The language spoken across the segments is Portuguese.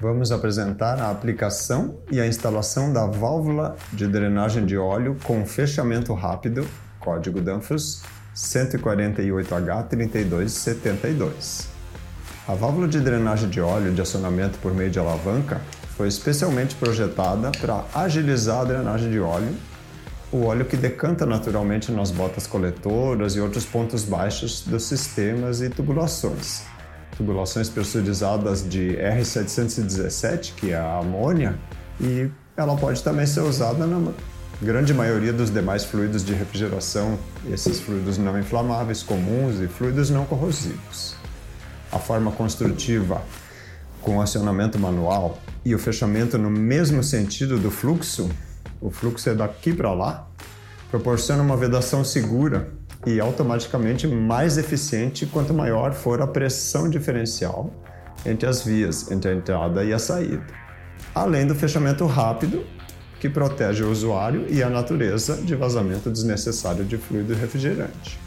Vamos apresentar a aplicação e a instalação da válvula de drenagem de óleo com fechamento rápido, código Danfoss 148H3272. A válvula de drenagem de óleo de acionamento por meio de alavanca foi especialmente projetada para agilizar a drenagem de óleo, o óleo que decanta naturalmente nas botas coletoras e outros pontos baixos dos sistemas e tubulações tubulações pressurizadas de R717, que é a amônia, e ela pode também ser usada na grande maioria dos demais fluidos de refrigeração, esses fluidos não inflamáveis comuns e fluidos não corrosivos. A forma construtiva com acionamento manual e o fechamento no mesmo sentido do fluxo, o fluxo é daqui para lá, proporciona uma vedação segura e automaticamente mais eficiente quanto maior for a pressão diferencial entre as vias, entre a entrada e a saída. Além do fechamento rápido, que protege o usuário e a natureza de vazamento desnecessário de fluido refrigerante.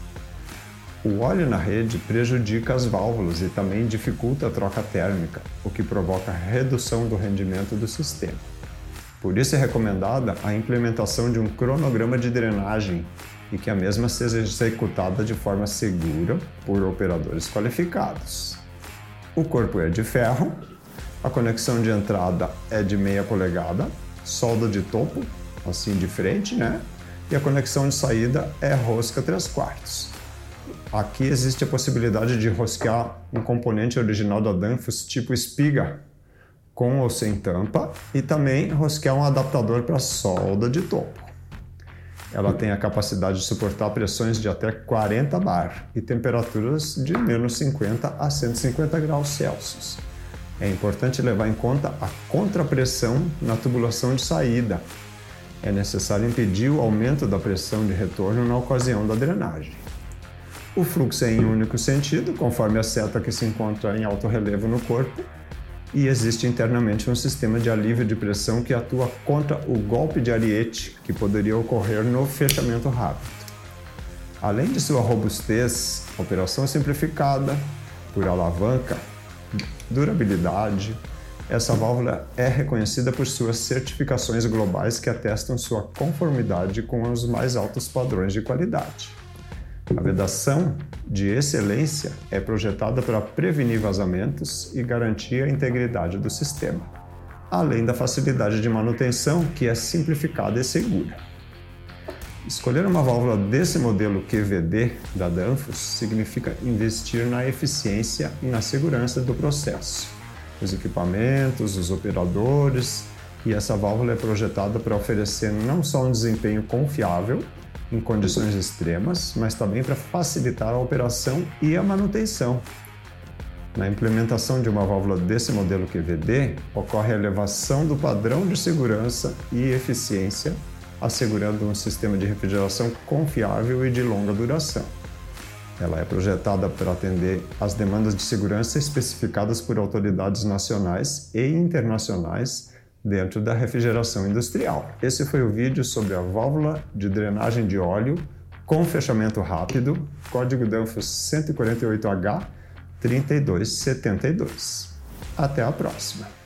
O óleo na rede prejudica as válvulas e também dificulta a troca térmica, o que provoca redução do rendimento do sistema. Por isso é recomendada a implementação de um cronograma de drenagem e que a mesma seja executada de forma segura por operadores qualificados. O corpo é de ferro, a conexão de entrada é de meia polegada, solda de topo, assim de frente, né? E a conexão de saída é rosca 3 quartos. Aqui existe a possibilidade de rosquear um componente original da Danfoss tipo espiga, com ou sem tampa, e também rosquear um adaptador para solda de topo. Ela tem a capacidade de suportar pressões de até 40 bar e temperaturas de menos 50 a 150 graus Celsius. É importante levar em conta a contrapressão na tubulação de saída. É necessário impedir o aumento da pressão de retorno na ocasião da drenagem. O fluxo é em único sentido, conforme a seta que se encontra em alto relevo no corpo, e existe internamente um sistema de alívio de pressão que atua contra o golpe de ariete que poderia ocorrer no fechamento rápido. Além de sua robustez, operação simplificada, por alavanca, durabilidade, essa válvula é reconhecida por suas certificações globais que atestam sua conformidade com os mais altos padrões de qualidade. A vedação de excelência é projetada para prevenir vazamentos e garantir a integridade do sistema, além da facilidade de manutenção, que é simplificada e segura. Escolher uma válvula desse modelo QVD da Danfoss significa investir na eficiência e na segurança do processo. Os equipamentos, os operadores, e essa válvula é projetada para oferecer não só um desempenho confiável, em condições extremas, mas também para facilitar a operação e a manutenção. Na implementação de uma válvula desse modelo QVD, ocorre a elevação do padrão de segurança e eficiência, assegurando um sistema de refrigeração confiável e de longa duração. Ela é projetada para atender às demandas de segurança especificadas por autoridades nacionais e internacionais dentro da refrigeração industrial. Esse foi o vídeo sobre a válvula de drenagem de óleo com fechamento rápido, código Danfoss 148H 3272. Até a próxima!